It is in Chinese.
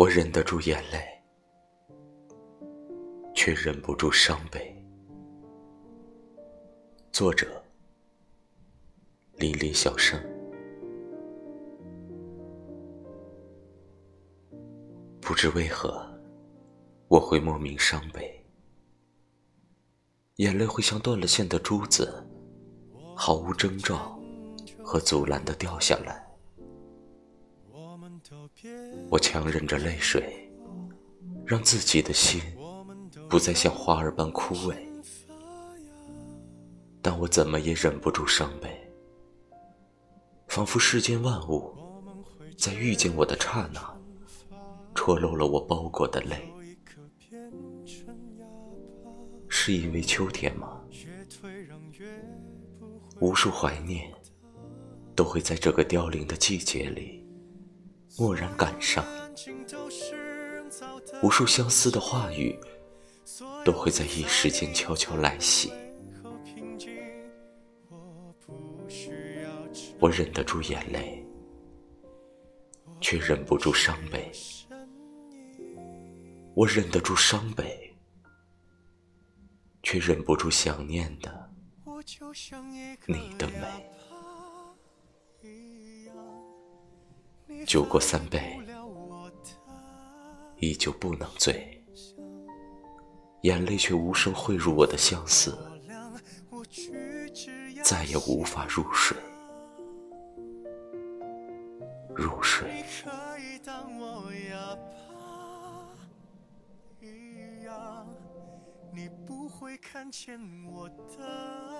我忍得住眼泪，却忍不住伤悲。作者：离离小生。不知为何，我会莫名伤悲，眼泪会像断了线的珠子，毫无征兆和阻拦的掉下来。我强忍着泪水，让自己的心不再像花儿般枯萎，但我怎么也忍不住伤悲，仿佛世间万物在遇见我的刹那，戳漏了我包裹的泪。是因为秋天吗？无数怀念都会在这个凋零的季节里。蓦然感伤，无数相思的话语都会在一时间悄悄来袭。我忍得住眼泪，却忍不住伤悲。我忍得住伤悲，却忍不住想念的你的美。酒过三杯，依旧不能醉，眼泪却无声汇入我的相思，再也无法入睡。入睡。你不会看见我的